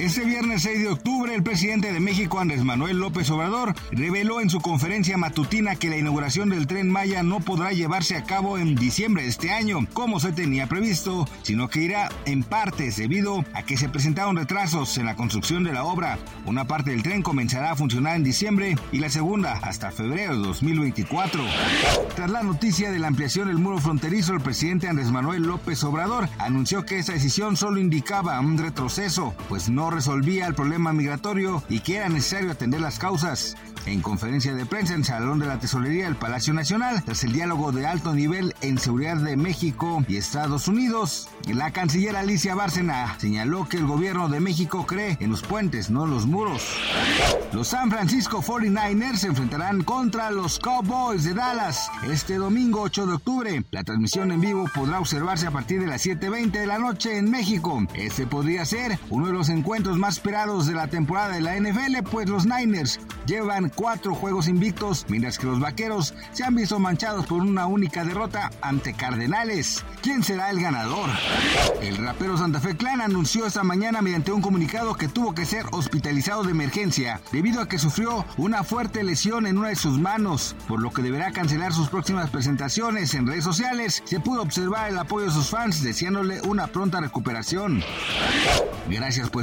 Este viernes 6 de octubre, el presidente de México, Andrés Manuel López Obrador, reveló en su conferencia matutina que la inauguración del tren Maya no podrá llevarse a cabo en diciembre de este año, como se tenía previsto, sino que irá en partes debido a que se presentaron retrasos en la construcción de la obra. Una parte del tren comenzará a funcionar en diciembre y la segunda hasta febrero de 2024. Tras la noticia de la ampliación del muro fronterizo, el presidente Andrés Manuel López Obrador anunció que esa decisión solo indicaba un retroceso, pues no resolvía el problema migratorio y que era necesario atender las causas. En conferencia de prensa en Salón de la Tesorería del Palacio Nacional, tras el diálogo de alto nivel en seguridad de México y Estados Unidos, la canciller Alicia Bárcena señaló que el gobierno de México cree en los puentes, no los muros. Los San Francisco 49ers se enfrentarán contra los Cowboys de Dallas este domingo 8 de octubre. La transmisión en vivo podrá observarse a partir de las 7.20 de la noche en México. Este podría ser uno de los encuentros más esperados de la temporada de la NFL, pues los Niners llevan cuatro juegos invictos, mientras que los Vaqueros se han visto manchados por una única derrota ante Cardenales. ¿Quién será el ganador? El rapero Santa Fe Clan anunció esta mañana mediante un comunicado que tuvo que ser hospitalizado de emergencia debido a que sufrió una fuerte lesión en una de sus manos, por lo que deberá cancelar sus próximas presentaciones en redes sociales. Se pudo observar el apoyo de sus fans deseándole una pronta recuperación. Gracias por